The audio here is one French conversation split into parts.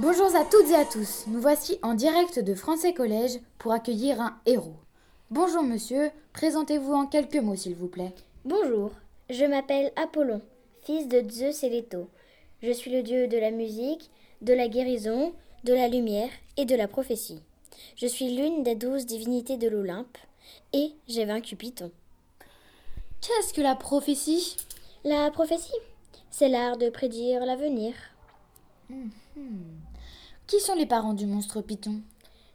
Bonjour à toutes et à tous. Nous voici en direct de Français Collège pour accueillir un héros. Bonjour monsieur, présentez-vous en quelques mots s'il vous plaît. Bonjour, je m'appelle Apollon, fils de Zeus et Leto. Je suis le dieu de la musique, de la guérison, de la lumière et de la prophétie. Je suis l'une des douze divinités de l'Olympe et j'ai vaincu Python. Qu'est-ce que la prophétie? La prophétie, c'est l'art de prédire l'avenir. Qui sont les parents du monstre Python?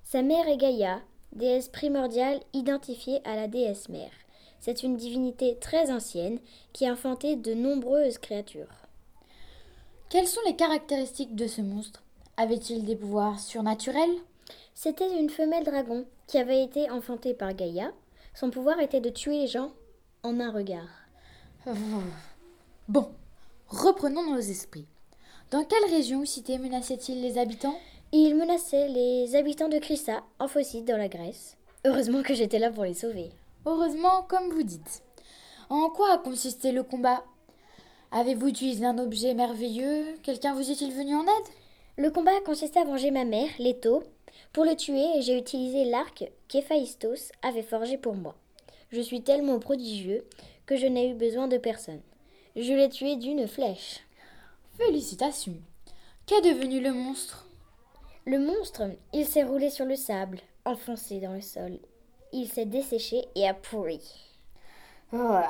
Sa mère est Gaïa, déesse primordiale identifiée à la déesse mère. C'est une divinité très ancienne qui a enfanté de nombreuses créatures. Quelles sont les caractéristiques de ce monstre? Avait-il des pouvoirs surnaturels? C'était une femelle dragon qui avait été enfantée par Gaïa. Son pouvoir était de tuer les gens en un regard. Bon, reprenons nos esprits. Dans quelle région ou cité menaçait-il les habitants? Il menaçait les habitants de Chryssa, en Phocide, dans la Grèce. Heureusement que j'étais là pour les sauver. Heureusement, comme vous dites. En quoi a consisté le combat? Avez-vous utilisé un objet merveilleux? Quelqu'un vous est-il venu en aide? Le combat consistait à venger ma mère, Leto. Pour le tuer, j'ai utilisé l'arc qu'Héphaïstos avait forgé pour moi. Je suis tellement prodigieux que je n'ai eu besoin de personne. Je l'ai tué d'une flèche. Félicitations. Qu'est devenu le monstre? Le monstre, il s'est roulé sur le sable, enfoncé dans le sol. Il s'est desséché et a pourri. Oh,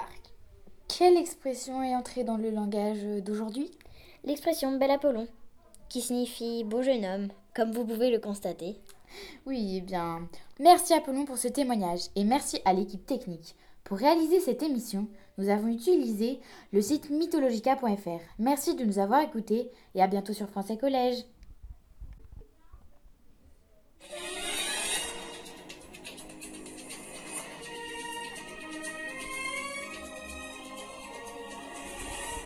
Quelle expression est entrée dans le langage d'aujourd'hui? L'expression bel Apollon, qui signifie beau jeune homme, comme vous pouvez le constater. Oui, eh bien, merci Apollon pour ce témoignage et merci à l'équipe technique. Pour réaliser cette émission, nous avons utilisé le site mythologica.fr. Merci de nous avoir écoutés et à bientôt sur Français Collège.